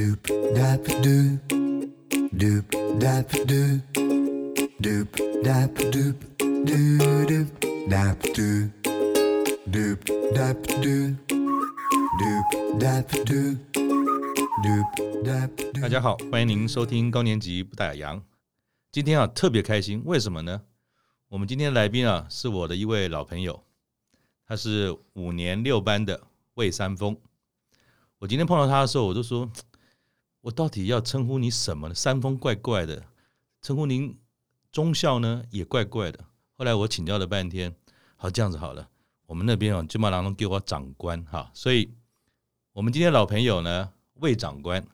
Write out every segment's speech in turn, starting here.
Doop dap doop, doop dap doop, doop dap doop, doo doop dap doop, doop dap doop, doop dap doop, doop dap doop。大家好，欢迎您收听高年级不打烊。今天啊特别开心，为什么呢？我们今天的来宾啊是我的一位老朋友，他是五年六班的魏三丰。我今天碰到他的时候，我就说。我到底要称呼你什么呢？三峰怪怪的，称呼您中校呢也怪怪的。后来我请教了半天，好这样子好了，我们那边啊金马郎中给我长官哈，所以我们今天老朋友呢魏长官，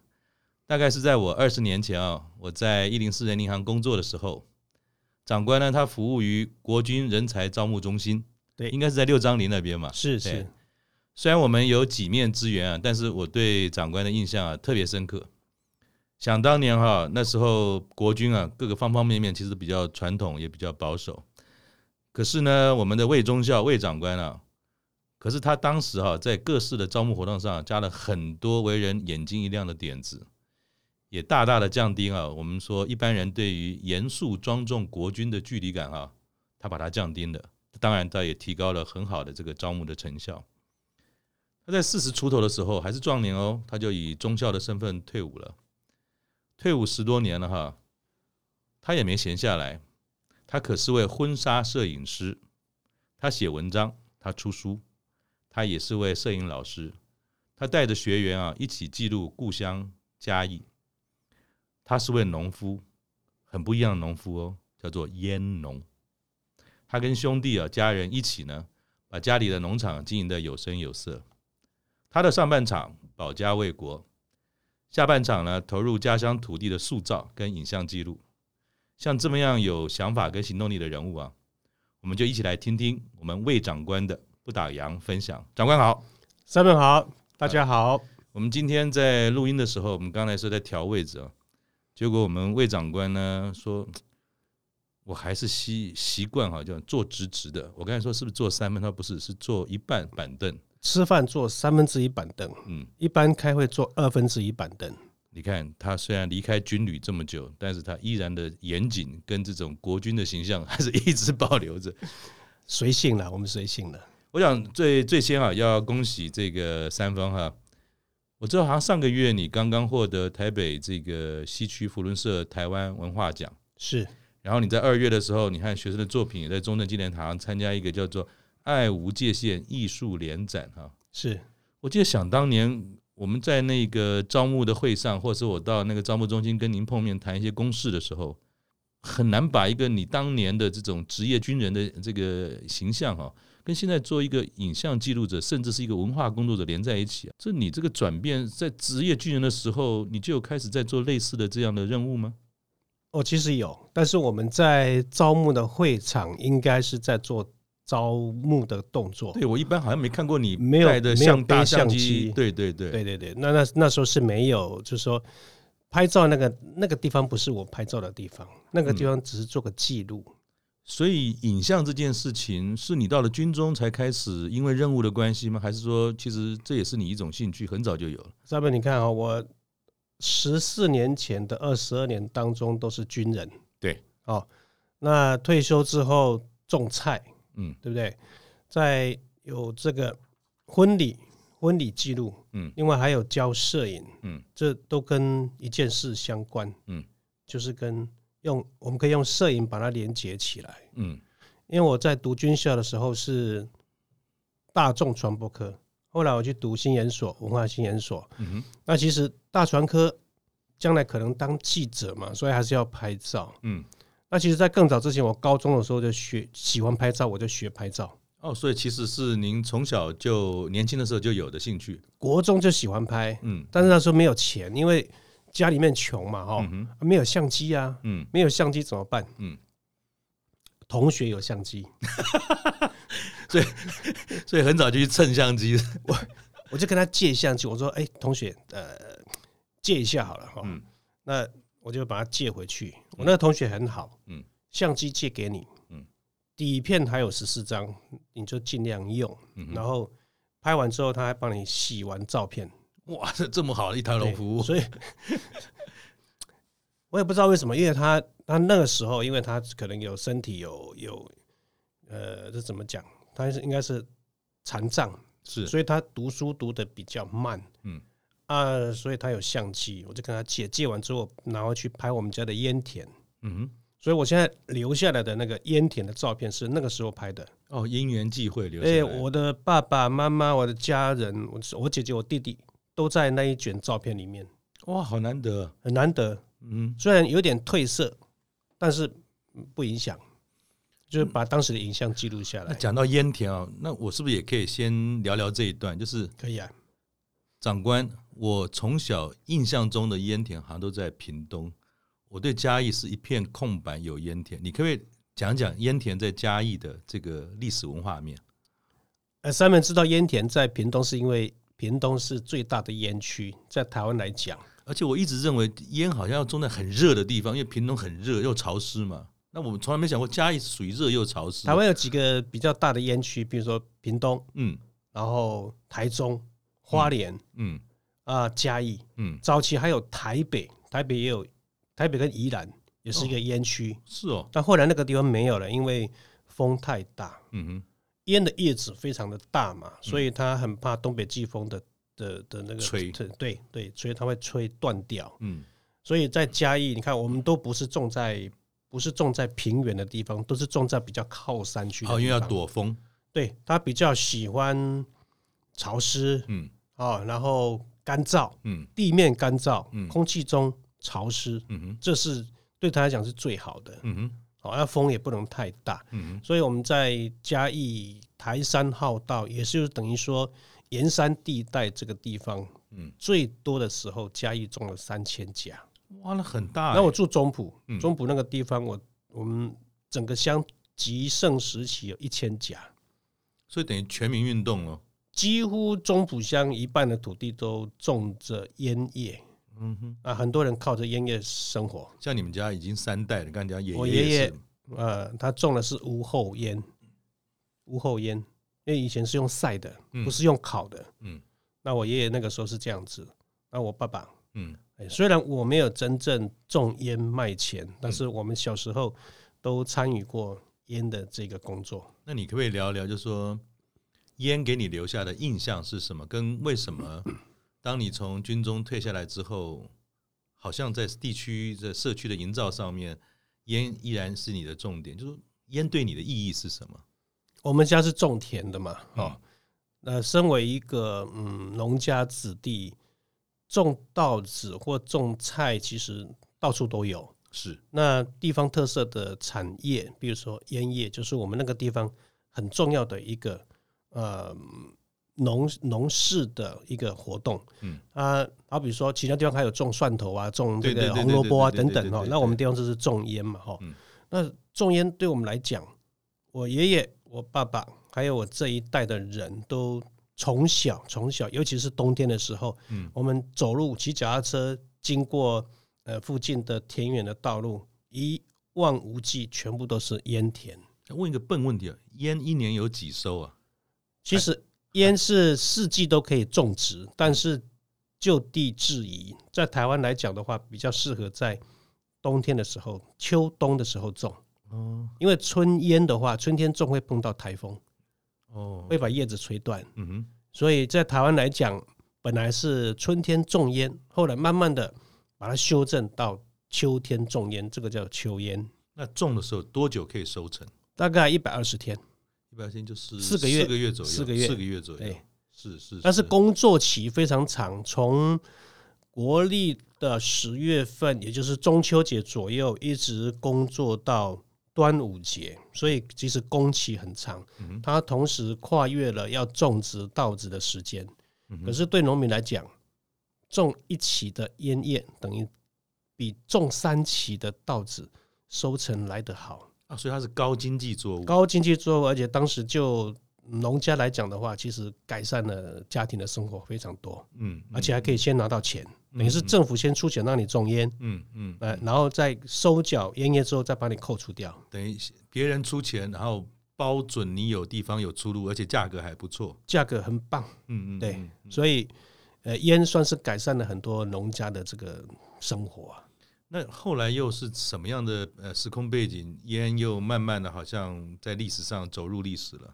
大概是在我二十年前啊，我在一零四人银行工作的时候，长官呢他服务于国军人才招募中心，对，应该是在六张犁那边嘛，是是。虽然我们有几面之缘啊，但是我对长官的印象啊特别深刻。想当年哈，那时候国军啊，各个方方面面其实比较传统，也比较保守。可是呢，我们的魏中校魏长官啊，可是他当时哈，在各式的招募活动上加了很多为人眼睛一亮的点子，也大大的降低啊，我们说一般人对于严肃庄重国军的距离感啊，他把它降低了。当然，他也提高了很好的这个招募的成效。他在四十出头的时候还是壮年哦，他就以中校的身份退伍了。退伍十多年了哈，他也没闲下来，他可是位婚纱摄影师，他写文章，他出书，他也是位摄影老师，他带着学员啊一起记录故乡嘉义。他是位农夫，很不一样的农夫哦，叫做烟农。他跟兄弟啊家人一起呢，把家里的农场经营的有声有色。他的上半场保家卫国。下半场呢，投入家乡土地的塑造跟影像记录，像这么样有想法跟行动力的人物啊，我们就一起来听听我们魏长官的不打烊分享。长官好，三们好，大家好。我们今天在录音的时候，我们刚才是在调位置啊，结果我们魏长官呢说，我还是习习惯哈，就坐直直的。我刚才说是不是坐三分？他不是，是坐一半板凳。吃饭坐三分之一板凳，嗯，一般开会坐二分之一板凳。你看他虽然离开军旅这么久，但是他依然的严谨跟这种国军的形象还是一直保留着。随性了，我们随性了。我想最最先啊，要恭喜这个三方哈。我知道好像上个月你刚刚获得台北这个西区福伦社台湾文化奖，是。然后你在二月的时候，你看学生的作品也在中正纪念堂参加一个叫做。爱无界限艺术联展，哈，是我记得想当年我们在那个招募的会上，或者是我到那个招募中心跟您碰面谈一些公事的时候，很难把一个你当年的这种职业军人的这个形象，哈，跟现在做一个影像记录者，甚至是一个文化工作者连在一起。这你这个转变，在职业军人的时候，你就有开始在做类似的这样的任务吗？哦，其实有，但是我们在招募的会场应该是在做。招募的动作，对，我一般好像没看过你带的像大相机，对对对对对对，那那那时候是没有，就是说拍照那个那个地方不是我拍照的地方，那个地方只是做个记录。嗯，所以影像这件事情是你到了军中才开始，因为任务的关系吗？还是说其实这也是你一种兴趣，很早就有了？上面你看啊，我十四年前的二十二年当中都是军人，对，哦，那退休之后种菜。嗯，对不对？在有这个婚礼婚礼记录，嗯，另外还有教摄影，嗯，这都跟一件事相关，嗯，就是跟用我们可以用摄影把它连接起来，嗯，因为我在读军校的时候是大众传播科，后来我去读新研所文化新研所，嗯哼，那其实大传科将来可能当记者嘛，所以还是要拍照，嗯。那其实，在更早之前，我高中的时候就学喜欢拍照，我就学拍照。哦，所以其实是您从小就年轻的时候就有的兴趣。国中就喜欢拍，嗯，但是那时候没有钱，因为家里面穷嘛，哈、没有相机啊，嗯，没有相机怎么办？嗯，同学有相机，所以 所以很早就去蹭相机。我我就跟他借相机，我说：“哎、欸，同学，呃，借一下好了，哈、嗯，那。”我就把它借回去。我那个同学很好，嗯，相机借给你，嗯，底片还有十四张，你就尽量用，然后拍完之后他还帮你洗完照片，哇，这这么好的一条龙服务，所以 我也不知道为什么，因为他他那个时候，因为他可能有身体有有呃，这怎么讲？他是应该是残障，是，所以他读书读的比较慢，嗯啊，所以他有相机，我就跟他借，借完之后拿回去拍我们家的烟田，嗯哼，所以我现在留下来的那个烟田的照片是那个时候拍的。哦，因缘际会留下来。哎，我的爸爸妈妈、我的家人、我我姐姐、我弟弟都在那一卷照片里面。哇，好难得，很难得。嗯，虽然有点褪色，但是不影响，就是把当时的影像记录下来。那讲到烟田啊，那我是不是也可以先聊聊这一段？就是可以啊，长官，我从小印象中的烟田好像都在屏东，我对嘉义是一片空白，有烟田，你可不可以？讲讲烟田在嘉义的这个历史文化面。呃，三门知道烟田在屏东，是因为屏东是最大的烟区，在台湾来讲。而且我一直认为烟好像要种在很热的地方，因为屏东很热又潮湿嘛。那我们从来没想过嘉义是属于热又潮湿。台湾有几个比较大的烟区，比如说屏东，嗯，然后台中、花莲，嗯，啊嘉义，嗯，早期还有台北，台北也有台北跟宜兰。也是一个烟区，哦，是哦，但后来那个地方没有了，因为风太大。嗯哼，烟的叶子非常的大嘛，嗯、所以它很怕东北季风的的的那个吹，对对，所以它会吹断掉。嗯，所以在嘉义，你看我们都不是种在不是种在平原的地方，都是种在比较靠山区。哦，因为要躲风。对，它比较喜欢潮湿。嗯，哦，然后干燥。嗯，地面干燥。嗯，空气中潮湿。嗯哼，这是。对他来讲是最好的，嗯哼，好，那风也不能太大，嗯哼，所以我们在嘉义台山号道，也是等于说沿山地带这个地方，嗯，最多的时候嘉义种了三千甲，哇，那很大。那我住中埔，中埔那个地方，我我们整个乡极盛时期有一千甲，所以等于全民运动了，几乎中埔乡一半的土地都种着烟叶。嗯哼啊，很多人靠着烟叶生活。像你们家已经三代了，刚才讲爷爷，我爷爷呃，他种的是无后烟，无后烟，因为以前是用晒的，不是用烤的。嗯，那我爷爷那个时候是这样子。那我爸爸，嗯，虽然我没有真正种烟卖钱，但是我们小时候都参与过烟的这个工作。那你可不可以聊一聊，就是说烟给你留下的印象是什么？跟为什么？当你从军中退下来之后，好像在地区、在社区的营造上面，烟依然是你的重点。就是烟对你的意义是什么？我们家是种田的嘛，哦，那身为一个嗯农家子弟，种稻子或种菜，其实到处都有。是那地方特色的产业，比如说烟叶，就是我们那个地方很重要的一个呃。农农事的一个活动，嗯啊，好比说其他地方还有种蒜头啊，种这个红萝卜啊等等哈，那我们地方就是种烟嘛哈，那种烟对我们来讲，我爷爷、我爸爸还有我这一代的人都从小从小，尤其是冬天的时候，嗯，我们走路骑脚踏车经过呃附近的田园的道路，一望无际，全部都是烟田。问一个笨问题啊，烟一年有几收啊？其实。烟是四季都可以种植，但是就地制宜，在台湾来讲的话，比较适合在冬天的时候、秋冬的时候种。哦，因为春烟的话，春天种会碰到台风，哦，会把叶子吹断。嗯哼，所以在台湾来讲，本来是春天种烟，后来慢慢的把它修正到秋天种烟，这个叫秋烟。那种的时候多久可以收成？大概一百二十天。一般性就是四个月，四个月左右，四个月，四个月左右。对，是是。但是工作期非常长，从国历的十月份，也就是中秋节左右，一直工作到端午节，所以其实工期很长。它同时跨越了要种植稻子的时间。可是对农民来讲，种一期的烟叶等于比种三期的稻子收成来得好。啊，所以它是高经济作物，高经济作物，而且当时就农家来讲的话，其实改善了家庭的生活非常多，嗯，而且还可以先拿到钱，等于是政府先出钱让你种烟，嗯嗯，呃，然后再收缴烟叶之后再把你扣除掉，等于别人出钱，然后包准你有地方有出路，而且价格还不错，价格很棒，嗯嗯，对，所以呃，烟算是改善了很多农家的这个生活啊。那后来又是什么样的呃时空背景？烟又慢慢的好像在历史上走入历史了。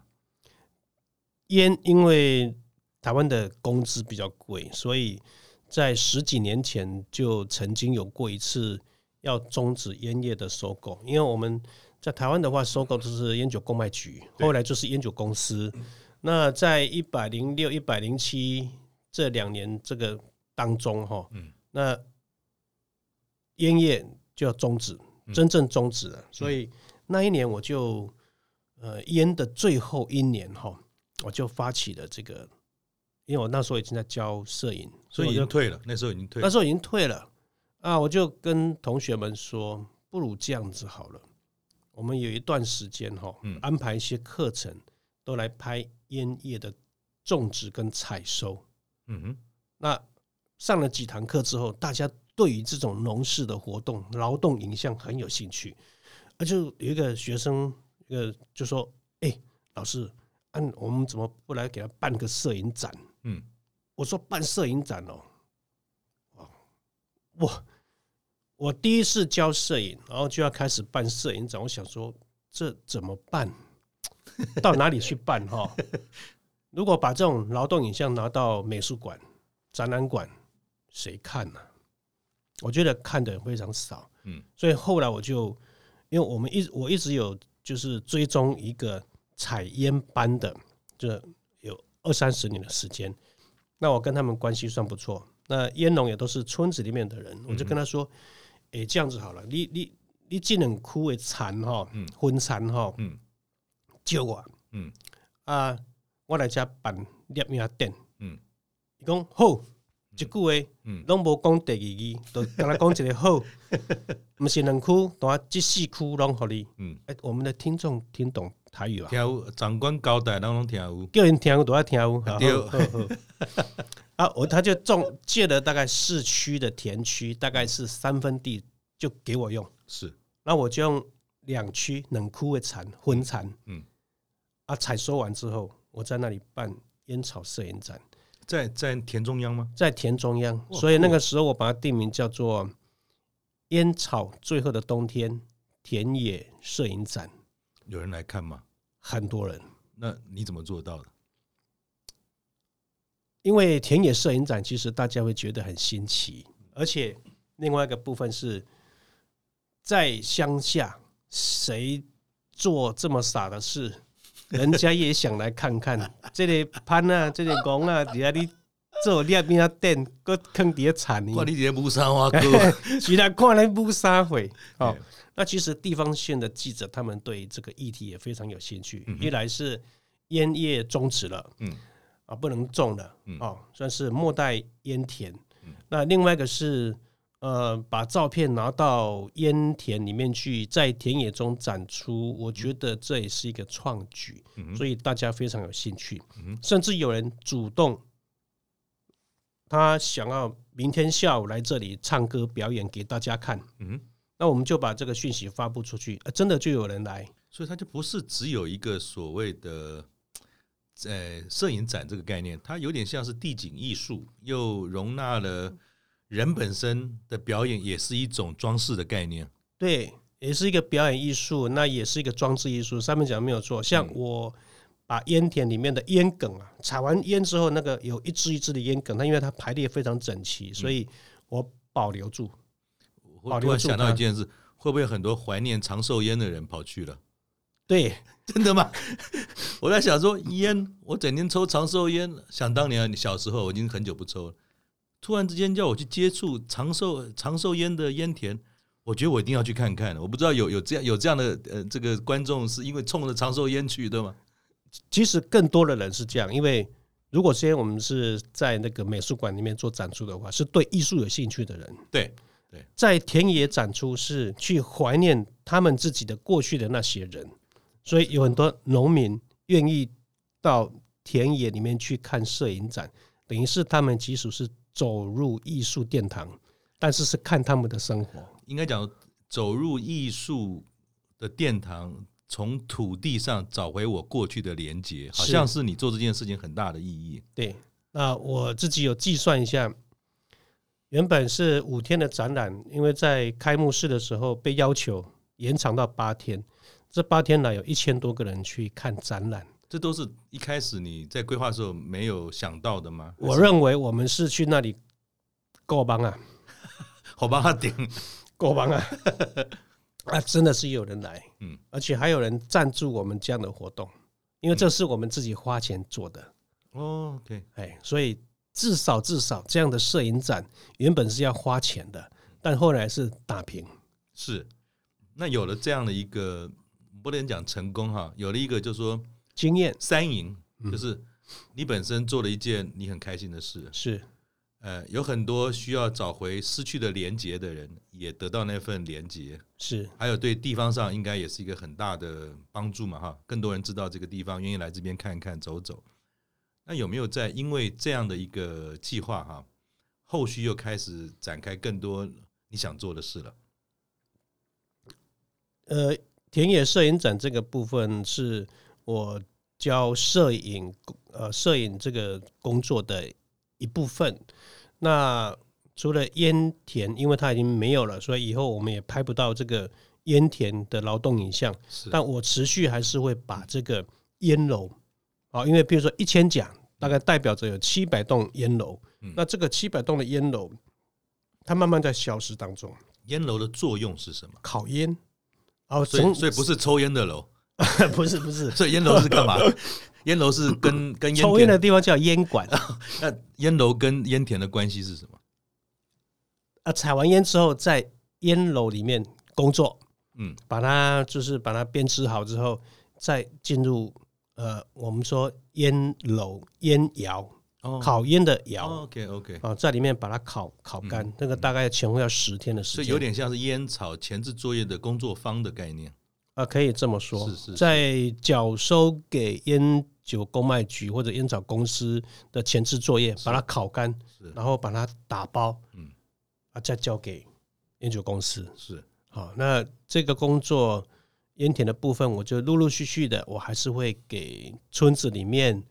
烟因为台湾的工资比较贵，所以在十几年前就曾经有过一次要终止烟叶的收购。因为我们在台湾的话，收购就是烟酒公卖局，后来就是烟酒公司。那在一百零六、一百零七这两年这个当中，哈，嗯那。烟叶就要终止，真正终止了。所以那一年我就，呃，烟的最后一年哈，我就发起了这个，因为我那时候已经在教摄影，所以已经退了。那时候已经退了，那时候已经退了啊！我就跟同学们说，不如这样子好了，我们有一段时间哈，安排一些课程，都来拍烟叶的种植跟采收。嗯哼，那上了几堂课之后，大家。对于这种农事的活动、劳动影像很有兴趣，而就有一个学生，呃，就说：“哎，老师，按我们怎么不来给他办个摄影展？”嗯，我说：“办摄影展哦，我我第一次教摄影，然后就要开始办摄影展，我想说这怎么办？到哪里去办？哈，如果把这种劳动影像拿到美术馆、展览馆，谁看呢？”我觉得看的人非常少，嗯，所以后来我就，因为我们一我一直有就是追踪一个采烟班的，就有二三十年的时间，那我跟他们关系算不错，那烟农也都是村子里面的人，我就跟他说，哎，这样子好了，你你你这两枯的残哈，嗯，分残哈，嗯，借我，嗯，啊，我来家办立名店，嗯，你讲好。一句话，嗯，拢无讲第二句，都跟他讲一个好，毋是两区，等下这四区拢互你，嗯，哎，我们的听众听懂台语啊？听有长官交代，拢拢听有，叫人听有都要听有，对，啊，我他就种借了大概市区的田区，大概是三分地，就给我用，是，那我就用两区两区的产分产，嗯，啊，采收完之后，我在那里办烟草摄影展。在在田中央吗？在田中央，所以那个时候我把它定名叫做“烟草最后的冬天”田野摄影展。有人来看吗？很多人。那你怎么做到的？因为田野摄影展其实大家会觉得很新奇，而且另外一个部分是在乡下，谁做这么傻的事？人家也想来看看，这里攀啊，这里拱啊，底下你做两边啊垫，搁坑底下铲你。哇，你底下乌沙花哥，其他看来乌沙会。哦，那其实地方线的记者他们对这个议题也非常有兴趣。一来是烟叶终止了，嗯，啊不能种了，哦，算是末代烟田。那另外一个是。呃，把照片拿到烟田里面去，在田野中展出，我觉得这也是一个创举，所以大家非常有兴趣，甚至有人主动，他想要明天下午来这里唱歌表演给大家看，嗯，那我们就把这个讯息发布出去，真的就有人来，所以他就不是只有一个所谓的在摄影展这个概念，它有点像是地景艺术，又容纳了。人本身的表演也是一种装饰的概念，对，也是一个表演艺术，那也是一个装置艺术。上面讲的没有错，像我把烟田里面的烟梗啊，采完烟之后，那个有一支一支的烟梗，它因为它排列非常整齐，所以我保留住。我突然想到一件事，会不会很多怀念长寿烟的人跑去了？对，真的吗？我在想说烟，我整天抽长寿烟，想当年你小时候，我已经很久不抽了。突然之间叫我去接触长寿长寿烟的烟田，我觉得我一定要去看看。我不知道有有这样有这样的呃这个观众是因为冲着长寿烟去的吗？其实更多的人是这样，因为如果先我们是在那个美术馆里面做展出的话，是对艺术有兴趣的人。对对，在田野展出是去怀念他们自己的过去的那些人，所以有很多农民愿意到田野里面去看摄影展，等于是他们其实是。走入艺术殿堂，但是是看他们的生活。应该讲走入艺术的殿堂，从土地上找回我过去的连接，好像是你做这件事情很大的意义。对，那我自己有计算一下，原本是五天的展览，因为在开幕式的时候被要求延长到八天，这八天来有一千多个人去看展览。这都是一开始你在规划的时候没有想到的吗？我认为我们是去那里够帮啊，好帮他顶够帮啊，啊，真的是有人来，嗯，而且还有人赞助我们这样的活动，因为这是我们自己花钱做的。哦，OK，哎，所以至少至少这样的摄影展原本是要花钱的，但后来是打平。是，那有了这样的一个不能讲成功哈，有了一个就是说。经验三赢，就是你本身做了一件你很开心的事，是，呃，有很多需要找回失去的连结的人，也得到那份连结，是，还有对地方上应该也是一个很大的帮助嘛，哈，更多人知道这个地方，愿意来这边看一看、走走。那有没有在因为这样的一个计划哈，后续又开始展开更多你想做的事了？呃，田野摄影展这个部分是。我教摄影，呃，摄影这个工作的一部分。那除了烟田，因为它已经没有了，所以以后我们也拍不到这个烟田的劳动影像。但我持续还是会把这个烟楼，啊，因为比如说一千甲，大概代表着有七百栋烟楼。那这个七百栋的烟楼，它慢慢在消失当中。烟楼的作用是什么？烤烟。哦，所以所以不是抽烟的楼。不是不是，所以烟楼是干嘛？烟楼是跟 跟抽烟的地方叫烟馆。那烟楼跟烟田的关系是什么？啊，采完烟之后，在烟楼里面工作，嗯，把它就是把它编织好之后，再进入呃，我们说烟楼烟窑，烤烟的窑。OK OK，啊，在里面把它烤烤干，那个大概前后要十天的时间，所以有点像是烟草前置作业的工作方的概念。啊，可以这么说，在缴收给烟酒公卖局或者烟草公司的前置作业，把它烤干，然后把它打包，嗯，啊，再交给烟酒公司。是，好，那这个工作烟田的部分，我就陆陆续续的，我还是会给村子里面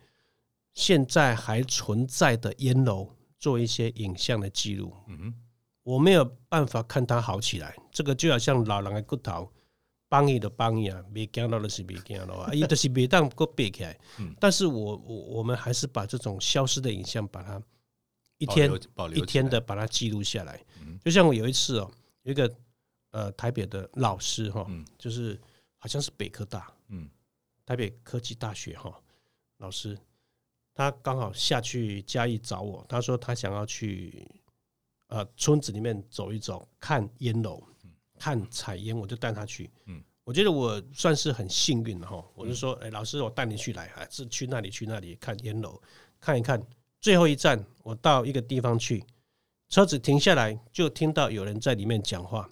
现在还存在的烟楼做一些影像的记录。嗯哼，我没有办法看它好起来，这个就好像老人的骨头。帮伊的帮伊啊，没惊到的是没惊到啊，伊都是没当过背起来。但是我我我们还是把这种消失的影像，把它一天一天的把它记录下来。就像我有一次哦，有一个呃台北的老师哈，就是好像是北科大，嗯，台北科技大学哈，老师他刚好下去嘉义找我，他说他想要去呃村子里面走一走，看烟楼。看采烟，我就带他去。嗯，我觉得我算是很幸运的哈。我就说，哎，老师，我带你去来，还是去那里去那里看烟楼，看一看。最后一站，我到一个地方去，车子停下来，就听到有人在里面讲话，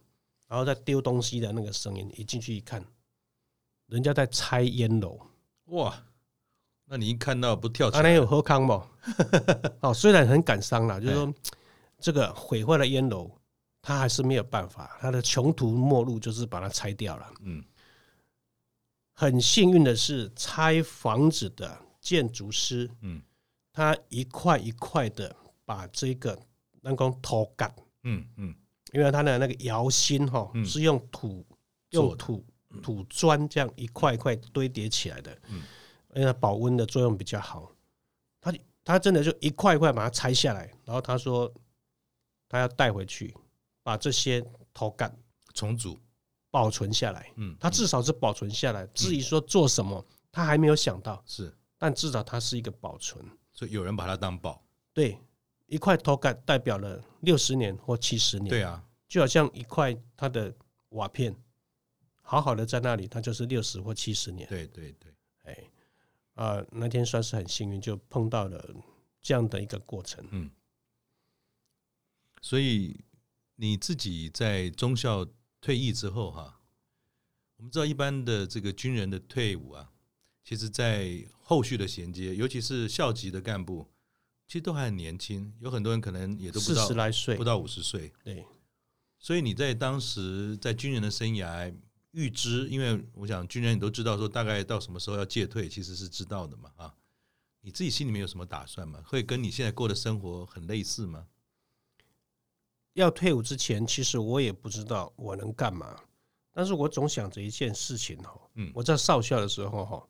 然后在丢东西的那个声音。一进去一看，人家在拆烟楼。哇，那你一看到不跳起来？那有喝康不？哦，虽然很感伤了，就是说这个毁坏了烟楼。他还是没有办法，他的穷途末路就是把它拆掉了。嗯，很幸运的是，拆房子的建筑师，嗯，他一块一块的把这个那个土干，嗯嗯，因为他的那个窑心哈是用土用土土砖这样一块一块堆叠起来的，嗯，因为保温的作用比较好。他他真的就一块一块把它拆下来，然后他说他要带回去。把这些头干重组保存下来，嗯，他至少是保存下来。至于说做什么，他还没有想到，是，但至少它是一个保存。所以有人把它当宝，对，一块头干代表了六十年或七十年，对啊，就好像一块它的瓦片，好好的在那里，它就是六十或七十年。对对对，哎，啊，那天算是很幸运，就碰到了这样的一个过程，嗯，所以。你自己在中校退役之后，哈，我们知道一般的这个军人的退伍啊，其实，在后续的衔接，尤其是校级的干部，其实都还很年轻，有很多人可能也都不到四十来岁，不到五十岁。对，所以你在当时在军人的生涯预知，因为我想军人你都知道说大概到什么时候要届退，其实是知道的嘛，啊，你自己心里面有什么打算吗？会跟你现在过的生活很类似吗？要退伍之前，其实我也不知道我能干嘛，但是我总想着一件事情哈。嗯，我在少校的时候哈，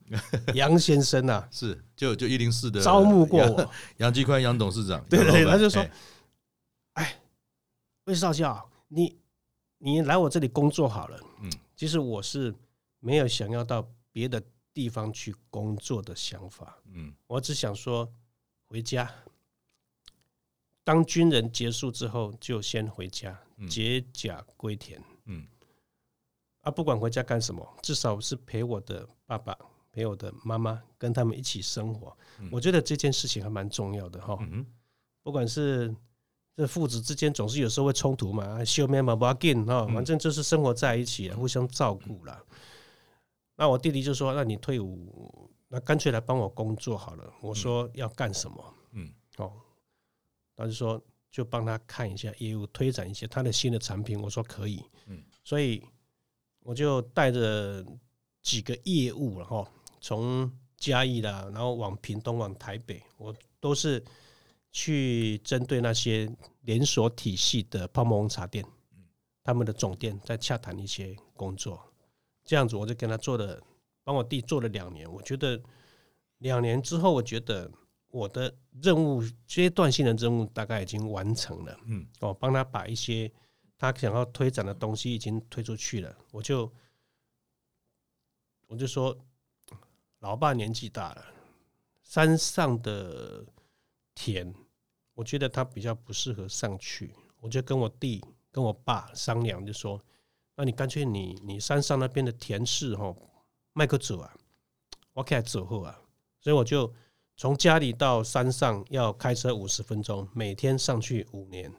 杨先生 呐，是就就一零四的 招募过我，杨继宽杨董事长，对 对，他就说，哎，魏少校，你你来我这里工作好了。嗯，其实我是没有想要到别的。地方去工作的想法，嗯，我只想说回家，当军人结束之后就先回家，解甲归田，嗯，啊，不管回家干什么，至少是陪我的爸爸，陪我的妈妈，跟他们一起生活。我觉得这件事情还蛮重要的哈，不管是这父子之间总是有时候会冲突嘛，修面嘛不要紧哈，反正就是生活在一起，互相照顾了。那我弟弟就说：“那你退伍，那干脆来帮我工作好了。”我说：“要干什么？”嗯，哦，他就说：“就帮他看一下业务，推展一些他的新的产品。”我说：“可以。”嗯，所以我就带着几个业务，然后从嘉义啦，然后往屏东、往台北，我都是去针对那些连锁体系的泡沫红茶店，他们的总店在洽谈一些工作。这样子，我就跟他做了，帮我弟做了两年。我觉得两年之后，我觉得我的任务阶段性的任务大概已经完成了。嗯，我帮他把一些他想要推展的东西已经推出去了。我就我就说，老爸年纪大了，山上的田，我觉得他比较不适合上去。我就跟我弟跟我爸商量，就说。那你干脆你你山上那边的田氏哈，麦克走啊，我开始走后啊，所以我就从家里到山上要开车五十分钟，每天上去五年，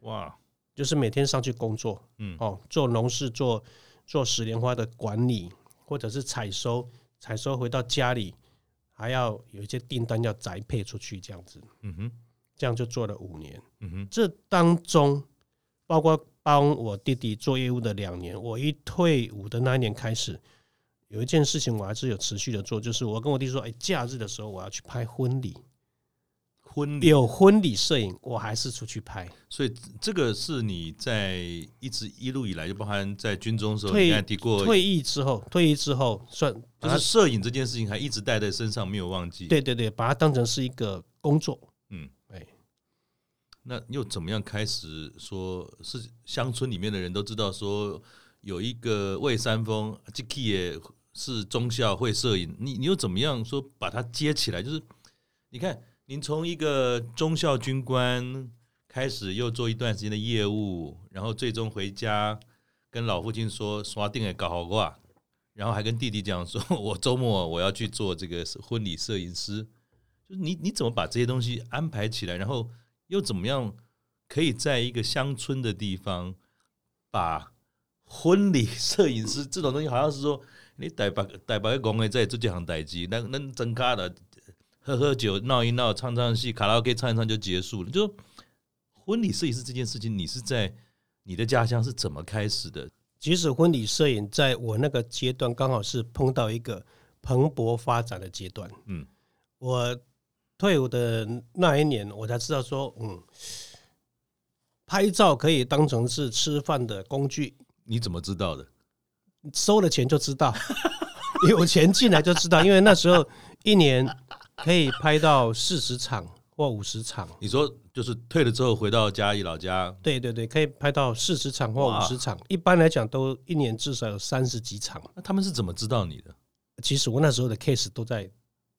哇，就是每天上去工作，嗯，哦，做农事，做做石莲花的管理，或者是采收，采收回到家里，还要有一些订单要宅配出去，这样子，嗯哼，这样就做了五年，嗯哼，这当中包括。帮我弟弟做业务的两年，我一退伍的那一年开始，有一件事情我还是有持续的做，就是我跟我弟说，哎，假日的时候我要去拍婚礼，婚礼有婚礼摄影，我还是出去拍。所以这个是你在一直一路以来，就包含在军中的时候，退你提过，退役之后，退役之后算就是摄影这件事情还一直带在身上，没有忘记。对对对，把它当成是一个工作。嗯，哎那又怎么样开始说？是乡村里面的人都知道说有一个魏三丰，这个也是中校会摄影。你你又怎么样说把它接起来？就是你看，您从一个中校军官开始，又做一段时间的业务，然后最终回家跟老父亲说刷定也搞好挂，然后还跟弟弟讲说，我周末我要去做这个婚礼摄影师。就是你你怎么把这些东西安排起来，然后？又怎么样可以在一个乡村的地方把婚礼摄影师这种东西，好像是说你带把带把个工人在做这行代志，那那真卡的喝喝酒闹一闹唱唱戏卡拉 OK 唱一唱就结束了。就婚礼摄影师这件事情，你是在你的家乡是怎么开始的？其实婚礼摄影在我那个阶段刚好是碰到一个蓬勃发展的阶段。嗯，我。退伍的那一年，我才知道说，嗯，拍照可以当成是吃饭的工具。你怎么知道的？收了钱就知道，有钱进来就知道。因为那时候一年可以拍到四十场或五十场。你说就是退了之后回到嘉义老家？对对对，可以拍到四十场或五十场。一般来讲，都一年至少有三十几场。那他们是怎么知道你的？其实我那时候的 case 都在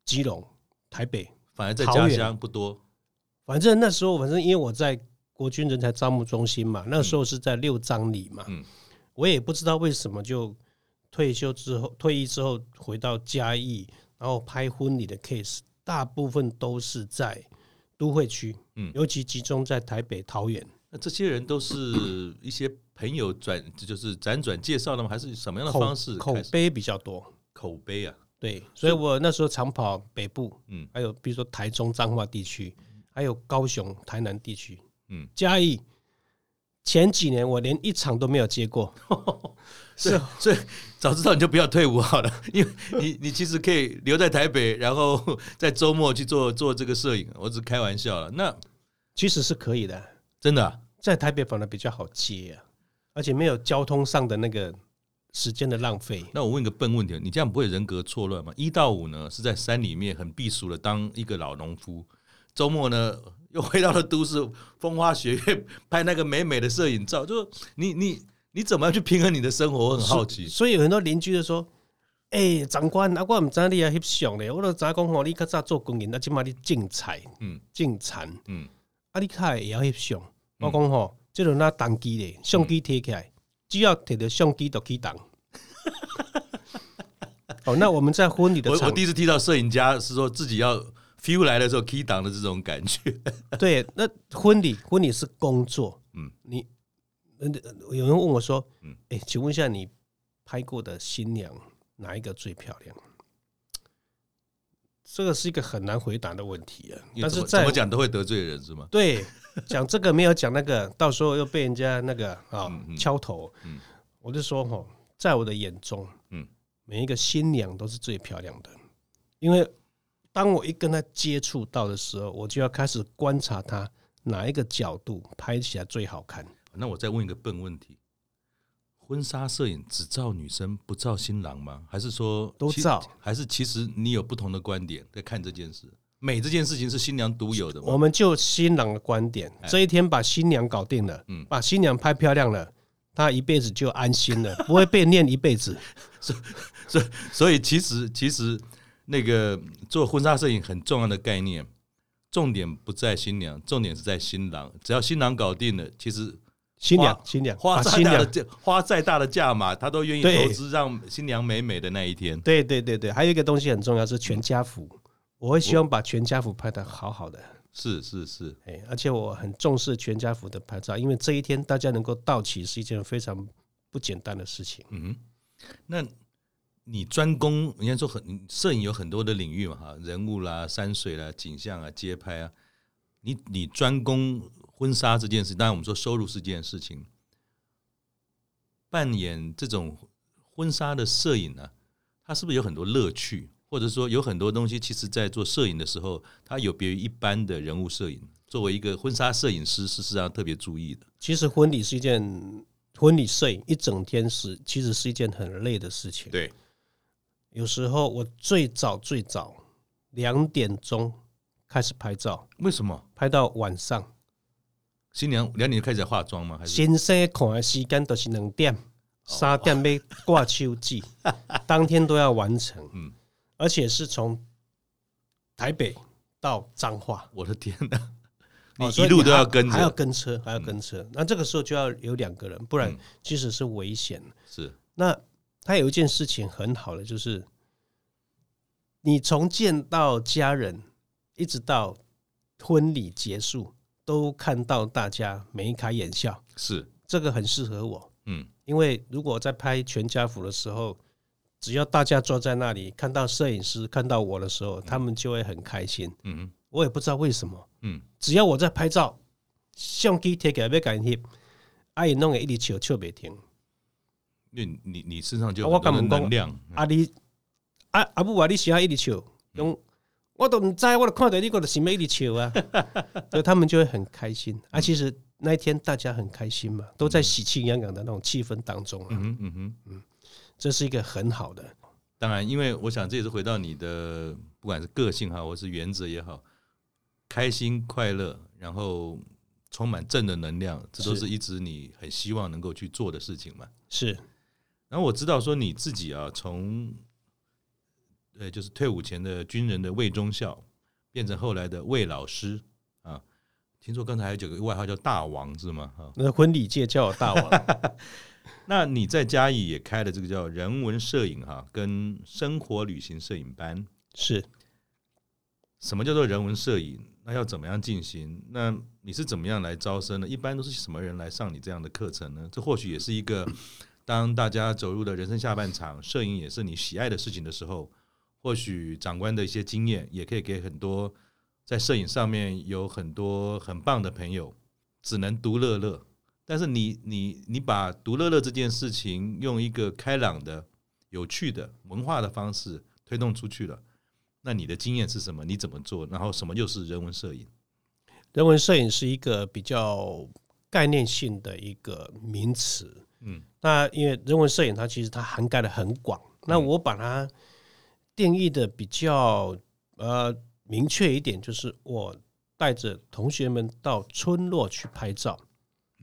基隆、台北。反而在家乡不多，反正那时候，反正因为我在国军人才招募中心嘛，那时候是在六张里嘛，我也不知道为什么就退休之后，退役之后回到嘉义，然后拍婚礼的 case，大部分都是在都会区，尤其集中在台北、桃园。那这些人都是一些朋友转，就是辗转介绍的吗？还是什么样的方式？口碑比较多，口碑啊。对，所以我那时候常跑北部，嗯，还有比如说台中彰化地区，还有高雄台南地区，嗯，嘉义前几年我连一场都没有接过，是，所以早知道你就不要退伍好了，因为你你其实可以留在台北，然后在周末去做做这个摄影。我只是开玩笑了，那其实是可以的，真的、啊，在台北反而比较好接啊，而且没有交通上的那个时间的浪费。那我问个笨问题，你这样不会人格错乱吗？一到五呢是在山里面很避暑的当一个老农夫，周末呢？又回到了都市，风花雪月拍那个美美的摄影照，就你你你怎么样去平衡你的生活？我很好奇。所，以有很多邻居就说：“哎、欸，长官，啊，我唔知你啊翕相咧，我都知讲吼，你较早做工人，啊，今嘛你种菜，嗯，种田，嗯，啊，你开也要翕相。我讲吼，即种那当机咧，相机摕起来，只要贴着相机就可以当。哦，那我们在婚礼的时候，我第一次听到摄影家是说自己要。Feel 来的时候，key 档的这种感觉。对，那婚礼婚礼是工作。嗯，你有人问我说：“嗯，哎，请问一下，你拍过的新娘哪一个最漂亮？”这个是一个很难回答的问题啊。但是怎么讲都会得罪人是吗？对，讲这个没有讲那个，到时候又被人家那个啊敲头。嗯，我就说哈，在我的眼中，嗯，每一个新娘都是最漂亮的，因为。当我一跟他接触到的时候，我就要开始观察他哪一个角度拍起来最好看。那我再问一个笨问题：婚纱摄影只照女生不照新郎吗？还是说都照？还是其实你有不同的观点在看这件事？美这件事情是新娘独有的？我们就新郎的观点，这一天把新娘搞定了，嗯，把新娘拍漂亮了，他一辈子就安心了，不会被念一辈子。所以，所以，所以其实，其实。那个做婚纱摄影很重要的概念，重点不在新娘，重点是在新郎。只要新郎搞定了，其实新娘新娘花再大的价花再大的价码，他都愿意投资，让新娘美美的那一天。对对对对，还有一个东西很重要是全家福，我会希望把全家福拍得好好的。是是是，哎，而且我很重视全家福的拍照，因为这一天大家能够到齐是一件非常不简单的事情。嗯，那。你专攻，人家说很摄影有很多的领域嘛，哈，人物啦、山水啦、景象啊、街拍啊。你你专攻婚纱这件事，当然我们说收入是件事情。扮演这种婚纱的摄影呢，它是不是有很多乐趣？或者说有很多东西，其实在做摄影的时候，它有别于一般的人物摄影。作为一个婚纱摄影师，事实上特别注意的。其实婚礼是一件婚礼摄影一整天是，其实是一件很累的事情。对。有时候我最早最早两点钟开始拍照，为什么拍到晚上？新娘两点就开始化妆吗？还是先生看的时间都是两点、三点要挂秋季，当天都要完成。嗯，而且是从台北到彰化，我的天哪！你一路都要跟着，还要跟车，还要跟车。那这个时候就要有两个人，不然即使是危险。是那。他有一件事情很好的，就是你从见到家人一直到婚礼结束，都看到大家眉开眼笑，是这个很适合我。嗯，因为如果在拍全家福的时候，只要大家坐在那里看到摄影师看到我的时候，他们就会很开心。嗯，我也不知道为什么。嗯，只要我在拍照，相机贴起来要赶紧，阿姨弄个一直笑笑不停。因为你你身上就有能量。啊你啊阿母啊你喜欢一直笑，用我都唔知，我都看到你个是咩一直笑啊，所以他们就会很开心。啊，其实那一天大家很开心嘛，都在喜气洋洋的那种气氛当中。嗯嗯嗯嗯，这是一个很好的。当然，因为我想这也是回到你的不管是个性哈，或是原则也好，开心快乐，然后充满正的能量，这都是一直你很希望能够去做的事情嘛。是。然后我知道说你自己啊，从呃就是退伍前的军人的魏中校，变成后来的魏老师啊。听说刚才还有个外号叫大王是吗？哈，那婚礼界叫我大王。那你在嘉义也开了这个叫人文摄影哈、啊，跟生活旅行摄影班。是，什么叫做人文摄影？那要怎么样进行？那你是怎么样来招生呢？一般都是什么人来上你这样的课程呢？这或许也是一个。当大家走入了人生下半场，摄影也是你喜爱的事情的时候，或许长官的一些经验也可以给很多在摄影上面有很多很棒的朋友，只能独乐乐，但是你你你把独乐乐这件事情用一个开朗的、有趣的文化的方式推动出去了，那你的经验是什么？你怎么做？然后什么又是人文摄影？人文摄影是一个比较概念性的一个名词。嗯，那因为人文摄影它其实它涵盖的很广，那我把它定义的比较呃明确一点，就是我带着同学们到村落去拍照。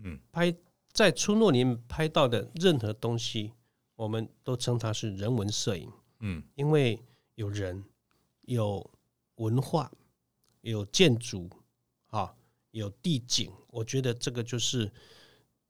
嗯，拍在村落里面拍到的任何东西，我们都称它是人文摄影。嗯，因为有人、有文化、有建筑，啊，有地景，我觉得这个就是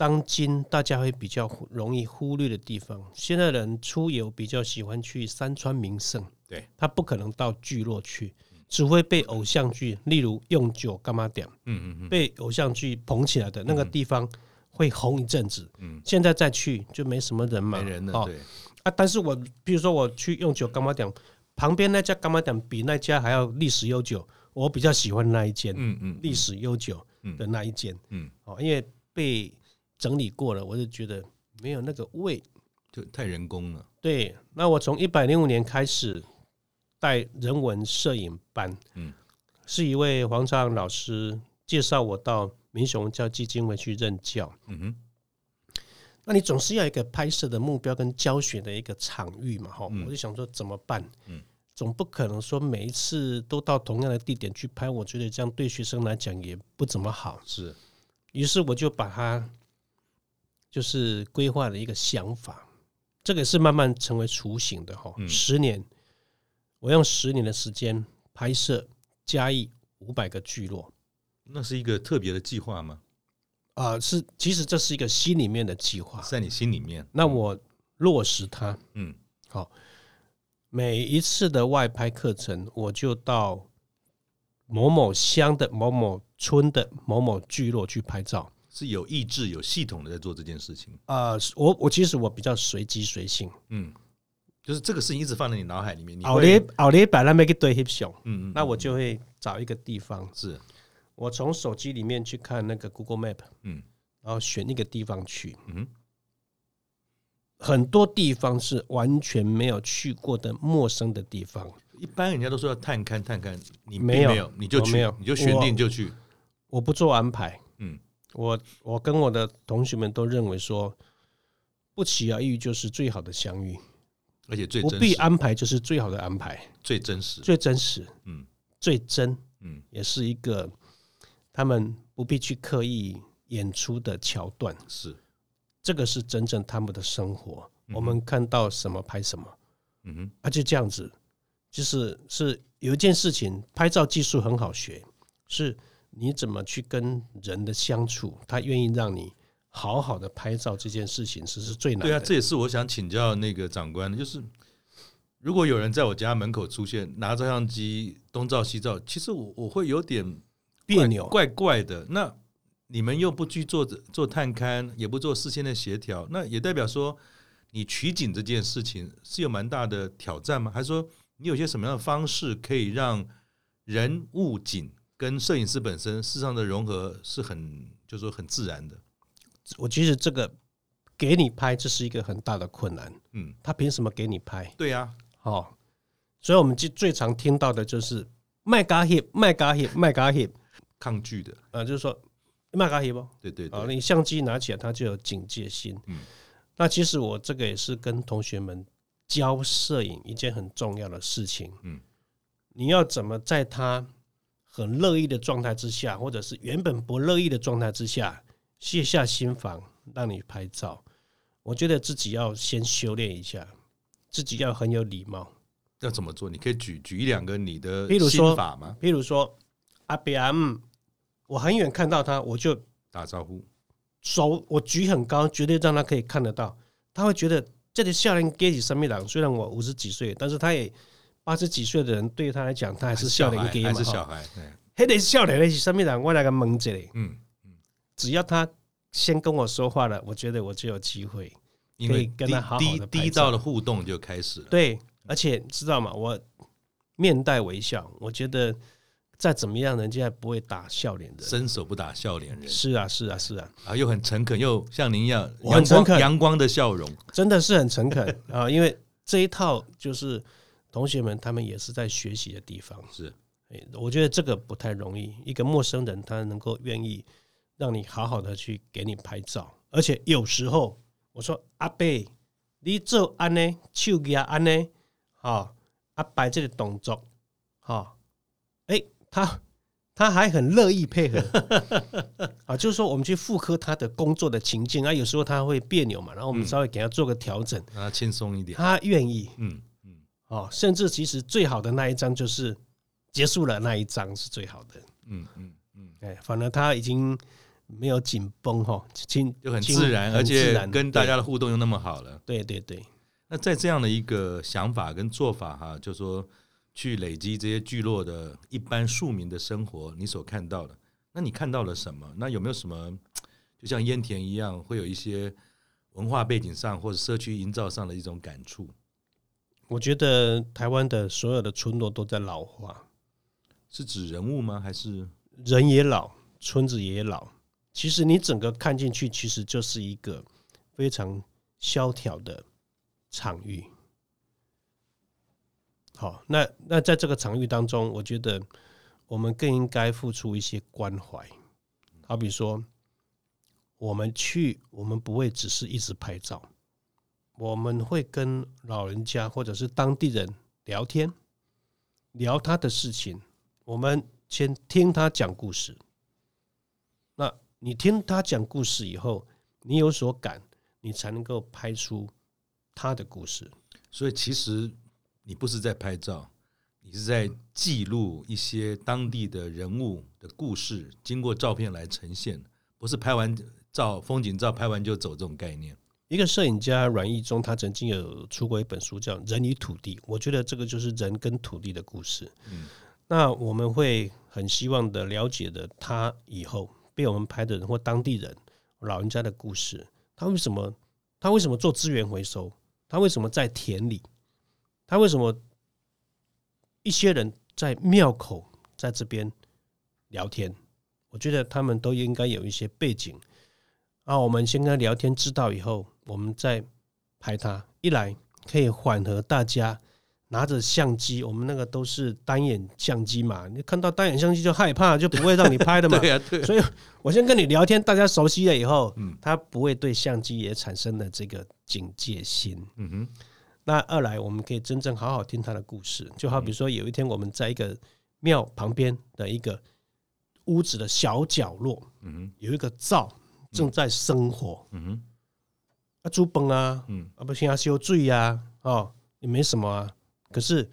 当今大家会比较容易忽略的地方。现在人出游比较喜欢去山川名胜，对，他不可能到聚落去。只会被偶像剧，例如用酒干嘛点，嗯嗯嗯，被偶像剧捧起来的那个地方会红一阵子，嗯，现在再去就没什么人嘛，没人了，对啊。但是我比如说我去用酒干嘛点，旁边那家干嘛点比那家还要历史悠久，我比较喜欢那一间，嗯嗯，历史悠久的那一间，嗯，哦，因为被整理过了，我就觉得没有那个味，就太人工了。对，那我从一百零五年开始。带人文摄影班，嗯，是一位黄昌老师介绍我到民雄教基金会去任教，嗯哼，那你总是要一个拍摄的目标跟教学的一个场域嘛，哈，我就想说怎么办，嗯，总不可能说每一次都到同样的地点去拍，我觉得这样对学生来讲也不怎么好，是，于是我就把它就是规划了一个想法，这个是慢慢成为雏形的哈，十年。我用十年的时间拍摄嘉义五百个聚落，那是一个特别的计划吗？啊、呃，是，其实这是一个心里面的计划，在你心里面。那我落实它，嗯，好。每一次的外拍课程，我就到某某乡的某某村的某某聚落去拍照，是有意志、有系统的在做这件事情。啊、呃，我我其实我比较随机随性，嗯。就是这个事情一直放在你脑海里面。奥利奥利摆那边给对黑熊，嗯嗯，那我就会找一个地方，是我从手机里面去看那个 Google Map，嗯，然后选一个地方去，嗯，很多地方是完全没有去过的陌生的地方。一般人家都说要探勘探勘，你没有，你就去，你就选定就去。我不做安排，嗯，我我跟我的同学们都认为说，不期而遇就是最好的相遇。而且最不必安排就是最好的安排，最真实，最真实，嗯，最真，嗯，也是一个他们不必去刻意演出的桥段，是这个是真正他们的生活。我们看到什么拍什么，嗯哼，啊，就这样子，就是是有一件事情，拍照技术很好学，是你怎么去跟人的相处，他愿意让你。好好的拍照这件事情，是是最难的。对啊，这也是我想请教那个长官的，就是如果有人在我家门口出现，拿照相机东照西照，其实我我会有点别扭，怪怪的。那你们又不去做做探勘，也不做事先的协调，那也代表说你取景这件事情是有蛮大的挑战吗？还是说你有些什么样的方式可以让人物景跟摄影师本身事实上的融合是很，就是说很自然的？我其实这个给你拍，这是一个很大的困难。嗯，他凭什么给你拍？对呀，哦，所以我们就最常听到的就是麦嘎 hip，麦嘎 hip，麦嘎 hip，抗拒的。呃，就是说麦嘎 hip 对对啊，你相机拿起来，他就有警戒心。嗯，那其实我这个也是跟同学们教摄影一件很重要的事情。嗯，你要怎么在他很乐意的状态之下，或者是原本不乐意的状态之下，卸下心防，让你拍照。我觉得自己要先修炼一下，自己要很有礼貌。要怎么做？你可以举举一两个你的心法吗？譬如说，阿扁，我很远看到他，我就打招呼，手我举很高，绝对让他可以看得到。他会觉得这里少年给你生命郎，虽然我五十几岁，但是他也八十几岁的人，对于他来讲，他还是少年给嘛，还是小孩。还得少年的是生命郎，我来个蒙着嘞。嗯嗯。只要他先跟我说话了，我觉得我就有机会，可以跟他好好的。第一道的互动就开始了。对，而且知道吗？我面带微笑，我觉得再怎么样，人家也不会打笑脸的，伸手不打笑脸人。是啊，是啊，是啊，啊，又很诚恳，又像您一样，很诚恳，阳光的笑容，真的是很诚恳 啊。因为这一套就是同学们他们也是在学习的地方。是，我觉得这个不太容易，一个陌生人他能够愿意让你好好的去给你拍照，而且有时候我说阿伯，你做安呢，手举安呢，好，阿摆这个动作，好，哎。他他还很乐意配合 啊，就是说我们去复刻他的工作的情境啊，有时候他会别扭嘛，然后我们稍微给他做个调整，让他轻松一点。他愿意，嗯嗯，哦，甚至其实最好的那一张就是结束了那一张是最好的，嗯嗯嗯，哎，反而他已经没有紧绷哈，轻就很自然，而且跟大家的互动又那么好了。对对对，那在这样的一个想法跟做法哈，就是说。去累积这些聚落的一般庶民的生活，你所看到的，那你看到了什么？那有没有什么，就像烟田一样，会有一些文化背景上或者社区营造上的一种感触？我觉得台湾的所有的村落都在老化，是指人物吗？还是人也老，村子也老？其实你整个看进去，其实就是一个非常萧条的场域。好，那那在这个场域当中，我觉得我们更应该付出一些关怀。好比说，我们去，我们不会只是一直拍照，我们会跟老人家或者是当地人聊天，聊他的事情。我们先听他讲故事。那你听他讲故事以后，你有所感，你才能够拍出他的故事。所以其实。你不是在拍照，你是在记录一些当地的人物的故事，经过照片来呈现，不是拍完照风景照拍完就走这种概念。一个摄影家阮义忠，他曾经有出过一本书叫《人与土地》，我觉得这个就是人跟土地的故事。嗯，那我们会很希望的了解的，他以后被我们拍的人或当地人老人家的故事，他为什么他为什么做资源回收？他为什么在田里？他为什么一些人在庙口在这边聊天？我觉得他们都应该有一些背景啊。我们先跟他聊天，知道以后，我们再拍他。一来可以缓和大家拿着相机，我们那个都是单眼相机嘛，你看到单眼相机就害怕，就不会让你拍的嘛。对呀，对。所以我先跟你聊天，大家熟悉了以后，嗯，他不会对相机也产生了这个警戒心。嗯哼。那二来，我们可以真正好好听他的故事，就好比说，有一天我们在一个庙旁边的一个屋子的小角落，嗯，有一个灶正在生火，嗯哼，啊煮饭啊，嗯，啊不行啊烧水呀，哦也没什么啊。可是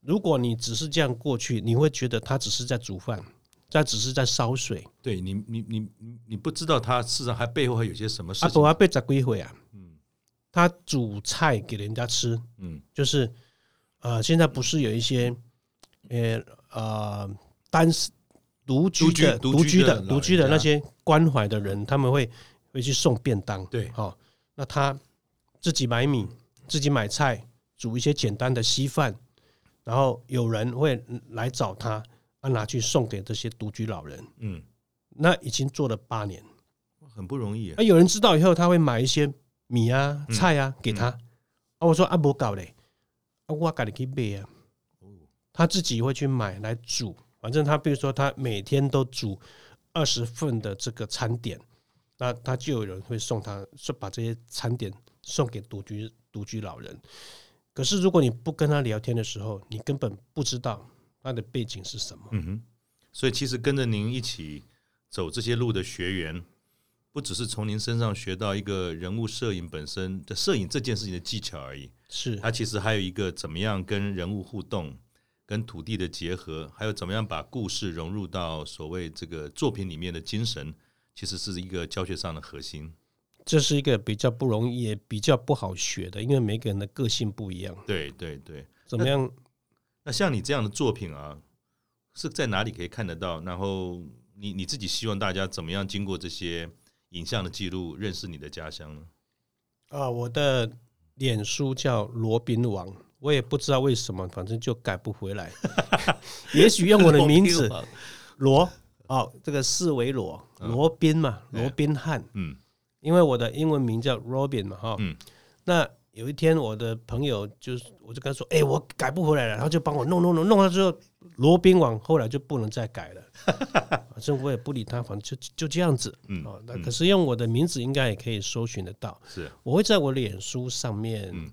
如果你只是这样过去，你会觉得他只是在煮饭，他只是在烧水，对你，你你你不知道他事实上还背后还有些什么事情。啊不啊，被砸归回啊？嗯。他煮菜给人家吃，嗯，就是，呃，现在不是有一些，呃呃，单独居的、独居的、独居的那些关怀的人，他们会会去送便当，对，好，那他自己买米，自己买菜，煮一些简单的稀饭，然后有人会来找他，啊，拿去送给这些独居老人，嗯，那已经做了八年，很不容易啊。有人知道以后，他会买一些。米啊，菜啊，给他。啊，我说啊，不搞嘞，啊，我赶紧去买啊。他自己会去买来煮，反正他比如说他每天都煮二十份的这个餐点，那他就有人会送他，说把这些餐点送给独居独居老人。可是如果你不跟他聊天的时候，你根本不知道他的背景是什么。嗯哼，所以其实跟着您一起走这些路的学员。不只是从您身上学到一个人物摄影本身的摄影这件事情的技巧而已，是他其实还有一个怎么样跟人物互动、跟土地的结合，还有怎么样把故事融入到所谓这个作品里面的精神，其实是一个教学上的核心。这是一个比较不容易、也比较不好学的，因为每个人的个性不一样。对对对，怎么样？那，那像你这样的作品啊，是在哪里可以看得到？然后你你自己希望大家怎么样经过这些？影像的记录，认识你的家乡呢？啊，我的脸书叫罗宾王，我也不知道为什么，反正就改不回来。也许用我的名字 罗哦，这个四维罗罗宾嘛，罗宾汉。嗯，因为我的英文名叫 Robin 嘛，哈。嗯。那有一天，我的朋友就是，我就跟他说：“哎，我改不回来了。”然后就帮我弄弄弄弄了之后，罗宾王后来就不能再改了。反正我也不理他，反正就就这样子。嗯。哦，那可是用我的名字应该也可以搜寻得到。是。我会在我脸书上面。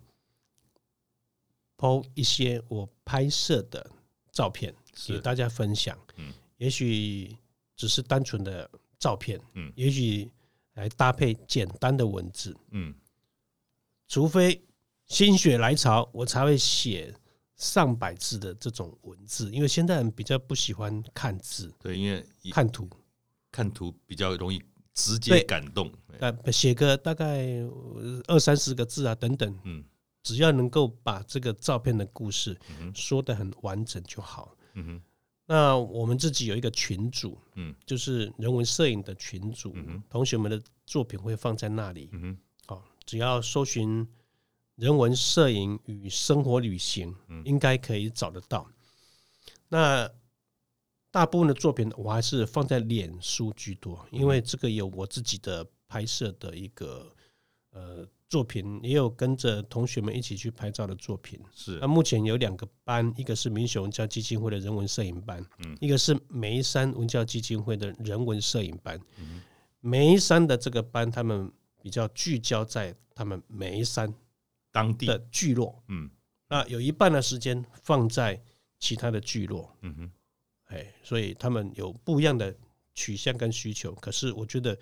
抛一些我拍摄的照片给大家分享，嗯，也许只是单纯的照片，嗯，也许来搭配简单的文字，嗯，除非心血来潮，我才会写上百字的这种文字，因为现在人比较不喜欢看字，对，因为看图，看图比较容易直接感动，呃，写个大概二三十个字啊，等等，嗯。只要能够把这个照片的故事说得很完整就好。嗯哼。那我们自己有一个群组，嗯，就是人文摄影的群组，同学们的作品会放在那里。嗯哼。好，只要搜寻“人文摄影与生活旅行”，应该可以找得到。那大部分的作品我还是放在脸书居多，因为这个有我自己的拍摄的一个呃。作品也有跟着同学们一起去拍照的作品，是。那目前有两个班，一个是民雄文教基金会的人文摄影班，嗯，一个是梅山文教基金会的人文摄影班。嗯，梅山的这个班，他们比较聚焦在他们梅山当地的聚落，嗯，那有一半的时间放在其他的聚落，嗯哼，哎，所以他们有不一样的取向跟需求，可是我觉得。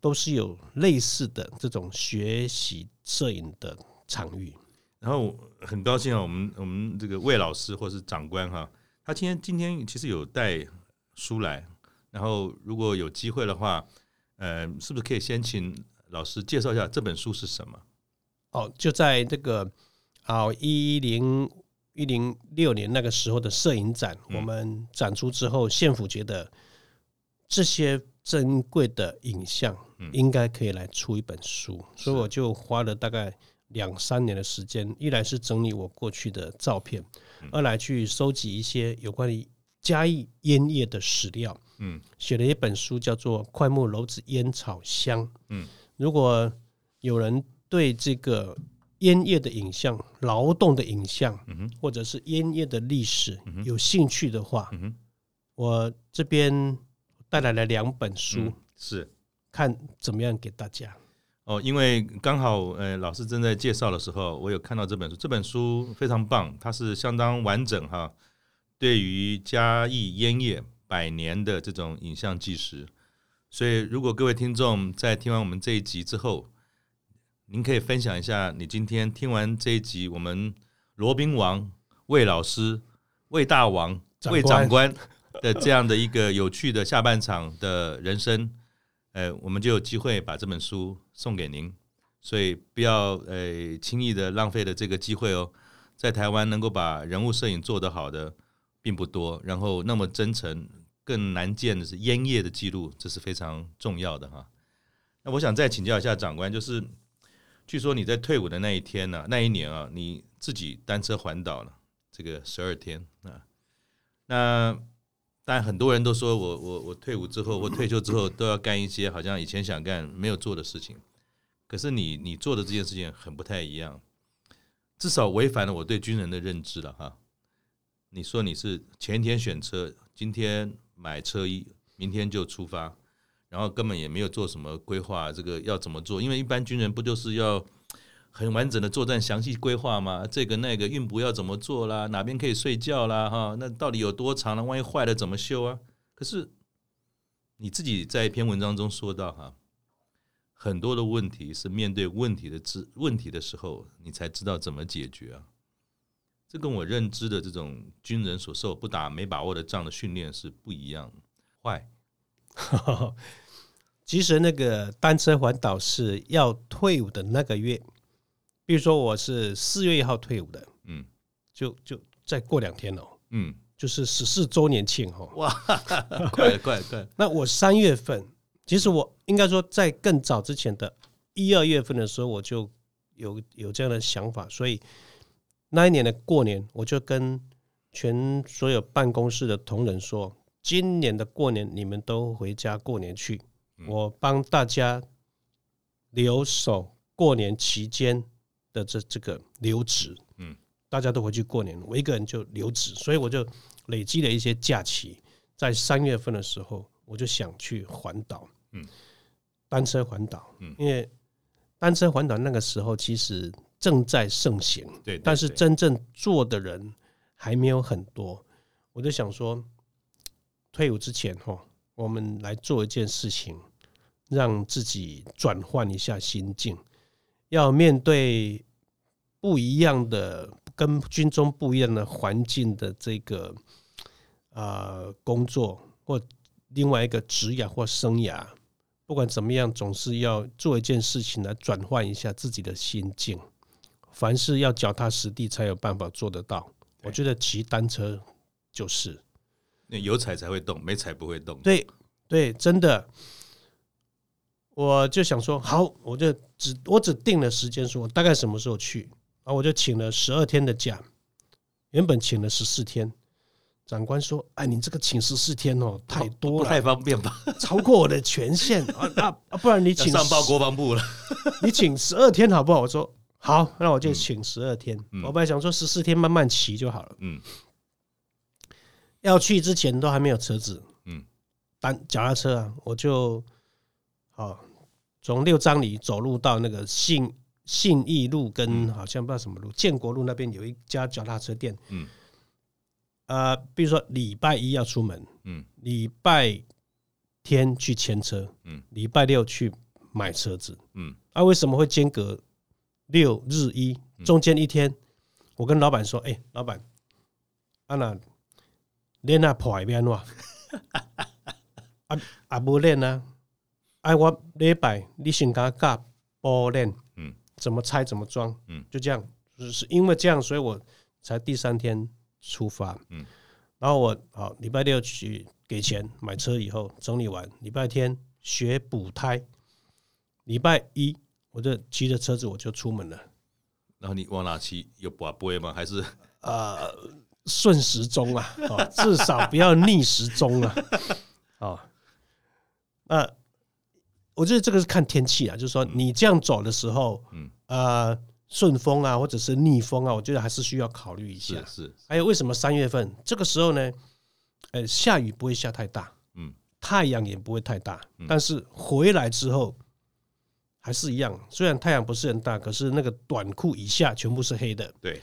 都是有类似的这种学习摄影的场域，然后很高兴啊，我们我们这个魏老师或是长官哈，他今天今天其实有带书来，然后如果有机会的话，呃，是不是可以先请老师介绍一下这本书是什么？哦，就在这个啊一零一零六年那个时候的摄影展，嗯、我们展出之后，县府觉得这些。珍贵的影像，应该可以来出一本书，所以我就花了大概两三年的时间，一来是整理我过去的照片，二来去收集一些有关于嘉义烟叶的史料，嗯，写了一本书叫做《快木楼子烟草香》，嗯，如果有人对这个烟叶的影像、劳动的影像，嗯或者是烟叶的历史有兴趣的话，我这边。带来了两本书，嗯、是看怎么样给大家哦。因为刚好呃，老师正在介绍的时候，我有看到这本书。这本书非常棒，它是相当完整哈。对于嘉义烟叶百年的这种影像纪实，所以如果各位听众在听完我们这一集之后，您可以分享一下你今天听完这一集，我们罗宾王魏老师、魏大王、魏长官。的这样的一个有趣的下半场的人生，呃，我们就有机会把这本书送给您，所以不要呃轻易的浪费了这个机会哦。在台湾能够把人物摄影做得好的并不多，然后那么真诚，更难见的是烟叶的记录，这是非常重要的哈。那我想再请教一下长官，就是据说你在退伍的那一天呢，那一年啊，你自己单车环岛了这个十二天啊，那。但很多人都说我我我退伍之后，或退休之后都要干一些好像以前想干没有做的事情。可是你你做的这件事情很不太一样，至少违反了我对军人的认知了哈。你说你是前天选车，今天买车衣，明天就出发，然后根本也没有做什么规划，这个要怎么做？因为一般军人不就是要。很完整的作战详细规划吗？这个那个运补要怎么做啦？哪边可以睡觉啦？哈，那到底有多长呢？万一坏了怎么修啊？可是你自己在一篇文章中说到哈，很多的问题是面对问题的知问题的时候，你才知道怎么解决啊。这跟我认知的这种军人所受不打没把握的仗的训练是不一样的。坏，其实那个单车环岛是要退伍的那个月。比如说我是四月一号退伍的，嗯，就就再过两天哦，嗯，就是十四周年庆哦，哇，快了快了快了！那我三月份，其实我应该说在更早之前的一二月份的时候，我就有有这样的想法，所以那一年的过年，我就跟全所有办公室的同仁说，今年的过年你们都回家过年去，我帮大家留守过年期间的这这个留职，嗯，大家都回去过年，我一个人就留职，所以我就累积了一些假期，在三月份的时候，我就想去环岛，嗯，单车环岛，嗯，因为单车环岛那个时候其实正在盛行，对，但是真正做的人还没有很多，我就想说，退伍之前哈，我们来做一件事情，让自己转换一下心境，要面对。不一样的，跟军中不一样的环境的这个呃工作，或另外一个职业或生涯，不管怎么样，总是要做一件事情来转换一下自己的心境。凡事要脚踏实地，才有办法做得到。我觉得骑单车就是，那有踩才会动，没踩不会动。对对，真的。我就想说，好，我就只我只定了时间，说我大概什么时候去。然后我就请了十二天的假，原本请了十四天，长官说：“哎，你这个请十四天哦，太多了，不太方便吧？超过我的权限 啊啊啊！不然你请上报国防部了，你请十二天好不好？”我说：“好，那我就请十二天。嗯”我本来想说十四天慢慢骑就好了。嗯，要去之前都还没有车子，嗯，单脚踏车啊，我就好从六张里走路到那个信。信义路跟好像不知道什么路，建国路那边有一家脚踏车店。嗯，呃，比如说礼拜一要出门，嗯，礼拜天去牵车，嗯，礼拜六去买车子，嗯，啊，为什么会间隔六日一？中间一天，我跟老板说，哎，老板，啊那练那破一边哇，啊啊不练啊，哎我礼拜你先给我教补练。怎么拆怎么装，嗯，就这样，就是因为这样，所以我才第三天出发，嗯，然后我好礼拜六去给钱买车，以后整理完，礼拜天学补胎，礼拜一我就骑着车子我就出门了。然后你往哪骑？有把杯吗？还是呃顺时钟啊？至少不要逆时钟啊！啊，那。我觉得这个是看天气啊，就是说你这样走的时候，嗯，呃，顺风啊，或者是逆风啊，我觉得还是需要考虑一下。是，还有为什么三月份？这个时候呢？呃，下雨不会下太大，嗯，太阳也不会太大，但是回来之后还是一样，虽然太阳不是很大，可是那个短裤以下全部是黑的，对，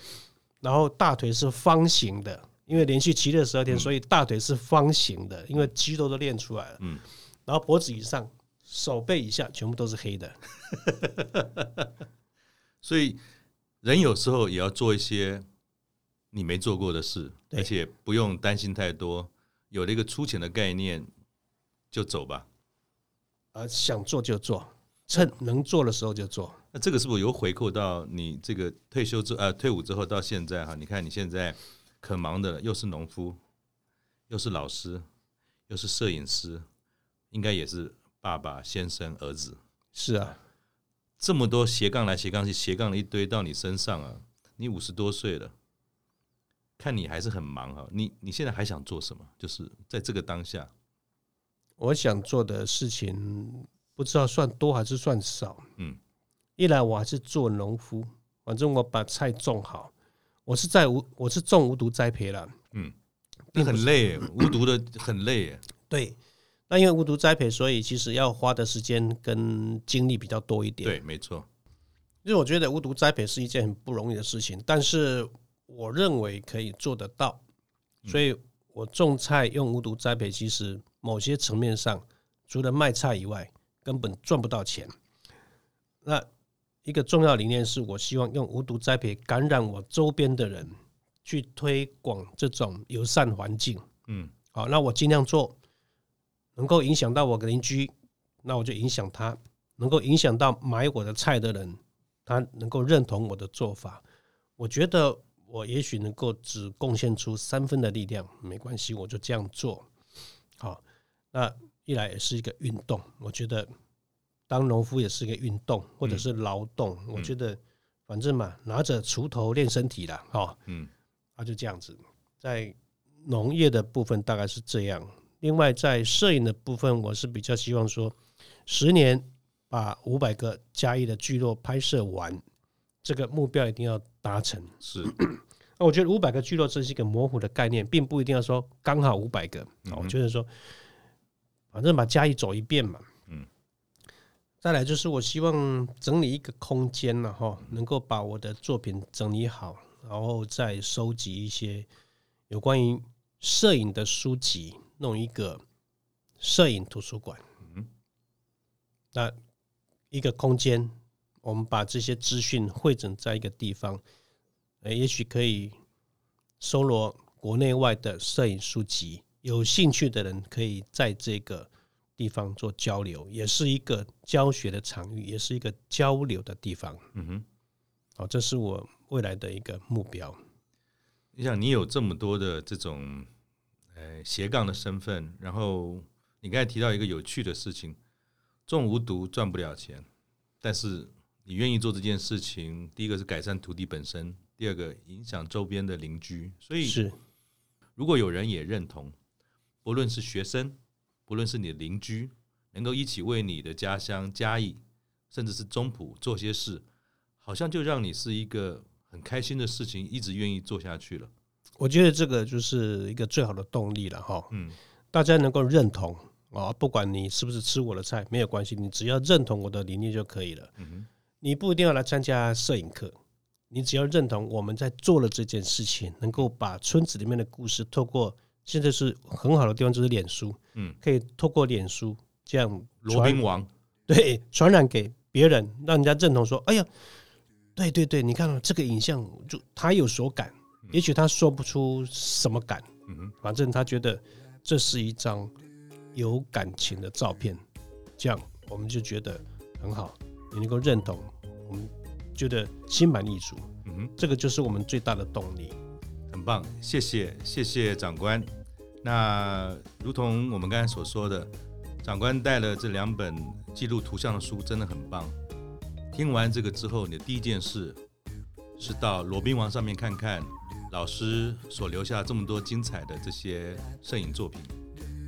然后大腿是方形的，因为连续骑了十二天，所以大腿是方形的，因为肌肉都练出来了，嗯，然后脖子以上。手背以下全部都是黑的，所以人有时候也要做一些你没做过的事，而且不用担心太多，有了一个粗浅的概念就走吧。啊，想做就做，趁能做的时候就做。那这个是不是有回扣到你这个退休之呃退伍之后到现在哈？你看你现在可忙的了，又是农夫，又是老师，又是摄影师，应该也是。爸爸、先生、儿子，是啊，这么多斜杠来斜杠去，斜杠了一堆到你身上啊！你五十多岁了，看你还是很忙啊！你你现在还想做什么？就是在这个当下，我想做的事情不知道算多还是算少。嗯，一来我还是做农夫，反正我把菜种好，我是在无我是种无毒栽培了。嗯，你很累，无毒的很累。对。那因为无毒栽培，所以其实要花的时间跟精力比较多一点。对，没错。因为我觉得无毒栽培是一件很不容易的事情，但是我认为可以做得到。所以我种菜用无毒栽培，其实某些层面上，除了卖菜以外，根本赚不到钱。那一个重要理念是我希望用无毒栽培感染我周边的人，去推广这种友善环境。嗯，好，那我尽量做。能够影响到我的邻居，那我就影响他；能够影响到买我的菜的人，他能够认同我的做法。我觉得我也许能够只贡献出三分的力量，没关系，我就这样做。好，那一来也是一个运动。我觉得当农夫也是一个运动，或者是劳动。我觉得反正嘛，拿着锄头练身体啦。哈，嗯，啊，就这样子，在农业的部分大概是这样。另外，在摄影的部分，我是比较希望说，十年把五百个嘉义的聚落拍摄完，这个目标一定要达成。是，那我觉得五百个聚落这是一个模糊的概念，并不一定要说刚好五百个。嗯、我觉得说，反正把嘉义走一遍嘛。嗯。再来就是，我希望整理一个空间了哈，能够把我的作品整理好，然后再收集一些有关于摄影的书籍，弄一个摄影图书馆。嗯，那一个空间，我们把这些资讯汇整在一个地方，也许可以搜罗国内外的摄影书籍，有兴趣的人可以在这个。地方做交流，也是一个教学的场域，也是一个交流的地方。嗯哼，好，这是我未来的一个目标。你想，你有这么多的这种呃斜杠的身份，然后你刚才提到一个有趣的事情，种无毒赚不了钱，但是你愿意做这件事情，第一个是改善土地本身，第二个影响周边的邻居。所以是，如果有人也认同，不论是学生。不论是你的邻居，能够一起为你的家乡嘉义，甚至是中埔做些事，好像就让你是一个很开心的事情，一直愿意做下去了。我觉得这个就是一个最好的动力了哈。嗯，大家能够认同啊，不管你是不是吃我的菜，没有关系，你只要认同我的理念就可以了。嗯哼，你不一定要来参加摄影课，你只要认同我们在做了这件事情，能够把村子里面的故事透过。现在是很好的地方，就是脸书，嗯，可以透过脸书这样罗宾王对传染给别人，让人家认同说：“哎呀，对对对，你看到这个影像，就他有所感，也许他说不出什么感，嗯，反正他觉得这是一张有感情的照片，这样我们就觉得很好，你能够认同，我们觉得心满意足，嗯，这个就是我们最大的动力。”很棒，谢谢谢谢长官。那如同我们刚才所说的，长官带了这两本记录图像的书，真的很棒。听完这个之后，你的第一件事是到罗宾王上面看看老师所留下这么多精彩的这些摄影作品。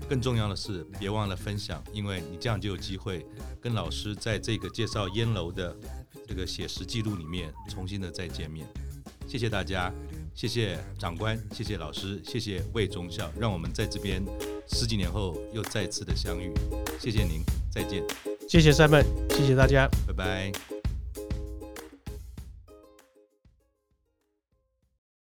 更重要的是，别忘了分享，因为你这样就有机会跟老师在这个介绍烟楼的这个写实记录里面重新的再见面。谢谢大家。谢谢长官，谢谢老师，谢谢魏忠孝，让我们在这边十几年后又再次的相遇。谢谢您，再见。谢谢 Simon，谢谢大家，拜拜。